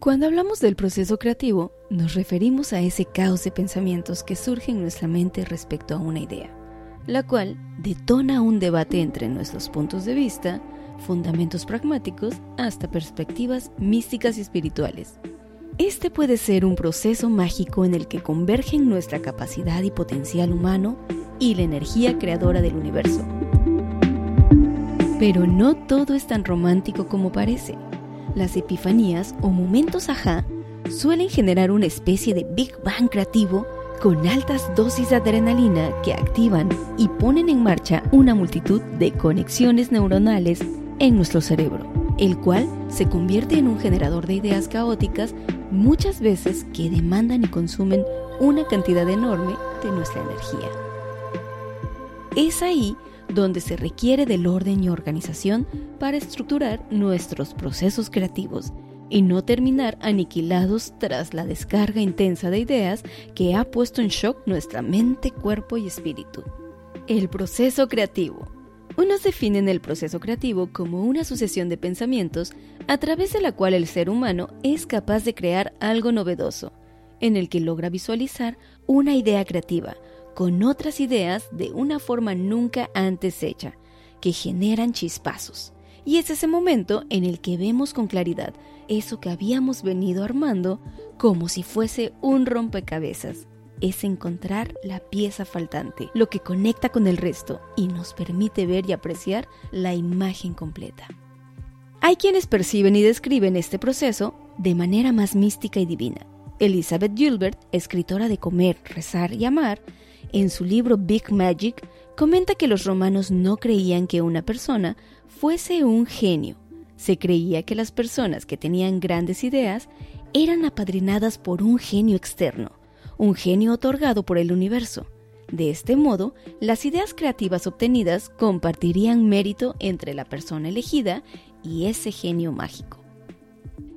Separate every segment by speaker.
Speaker 1: Cuando hablamos del proceso creativo, nos referimos a ese caos de pensamientos que surge en nuestra mente respecto a una idea, la cual detona un debate entre nuestros puntos de vista, fundamentos pragmáticos, hasta perspectivas místicas y espirituales. Este puede ser un proceso mágico en el que convergen nuestra capacidad y potencial humano y la energía creadora del universo. Pero no todo es tan romántico como parece. Las epifanías o momentos ajá suelen generar una especie de Big Bang creativo con altas dosis de adrenalina que activan y ponen en marcha una multitud de conexiones neuronales en nuestro cerebro, el cual se convierte en un generador de ideas caóticas muchas veces que demandan y consumen una cantidad enorme de nuestra energía. Es ahí donde se requiere del orden y organización para estructurar nuestros procesos creativos y no terminar aniquilados tras la descarga intensa de ideas que ha puesto en shock nuestra mente, cuerpo y espíritu. El proceso creativo. Unos definen el proceso creativo como una sucesión de pensamientos a través de la cual el ser humano es capaz de crear algo novedoso, en el que logra visualizar una idea creativa, con otras ideas de una forma nunca antes hecha, que generan chispazos. Y es ese momento en el que vemos con claridad eso que habíamos venido armando como si fuese un rompecabezas. Es encontrar la pieza faltante, lo que conecta con el resto y nos permite ver y apreciar la imagen completa. Hay quienes perciben y describen este proceso de manera más mística y divina. Elizabeth Gilbert, escritora de Comer, Rezar y Amar, en su libro Big Magic, comenta que los romanos no creían que una persona fuese un genio. Se creía que las personas que tenían grandes ideas eran apadrinadas por un genio externo, un genio otorgado por el universo. De este modo, las ideas creativas obtenidas compartirían mérito entre la persona elegida y ese genio mágico.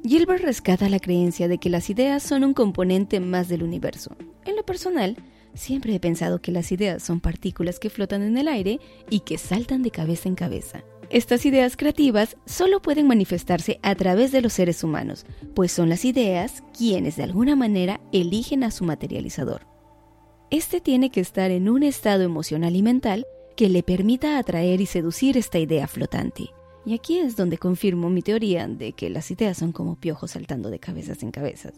Speaker 1: Gilbert rescata la creencia de que las ideas son un componente más del universo. En lo personal, Siempre he pensado que las ideas son partículas que flotan en el aire y que saltan de cabeza en cabeza. Estas ideas creativas solo pueden manifestarse a través de los seres humanos, pues son las ideas quienes de alguna manera eligen a su materializador. Este tiene que estar en un estado emocional y mental que le permita atraer y seducir esta idea flotante. Y aquí es donde confirmo mi teoría de que las ideas son como piojos saltando de cabezas en cabezas.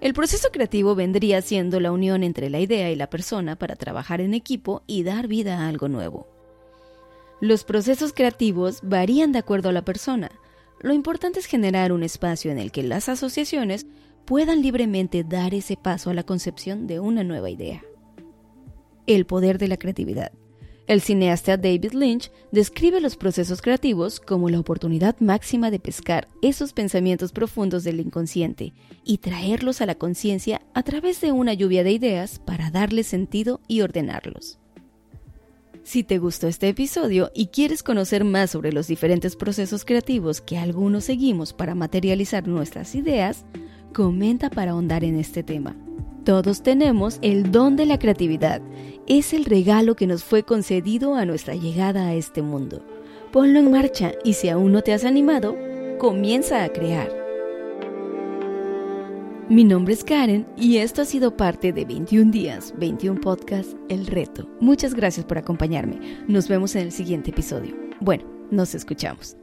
Speaker 1: El proceso creativo vendría siendo la unión entre la idea y la persona para trabajar en equipo y dar vida a algo nuevo. Los procesos creativos varían de acuerdo a la persona. Lo importante es generar un espacio en el que las asociaciones puedan libremente dar ese paso a la concepción de una nueva idea. El poder de la creatividad. El cineasta David Lynch describe los procesos creativos como la oportunidad máxima de pescar esos pensamientos profundos del inconsciente y traerlos a la conciencia a través de una lluvia de ideas para darle sentido y ordenarlos. Si te gustó este episodio y quieres conocer más sobre los diferentes procesos creativos que algunos seguimos para materializar nuestras ideas, comenta para ahondar en este tema. Todos tenemos el don de la creatividad. Es el regalo que nos fue concedido a nuestra llegada a este mundo. Ponlo en marcha y si aún no te has animado, comienza a crear. Mi nombre es Karen y esto ha sido parte de 21 días, 21 podcasts, El Reto. Muchas gracias por acompañarme. Nos vemos en el siguiente episodio. Bueno, nos escuchamos.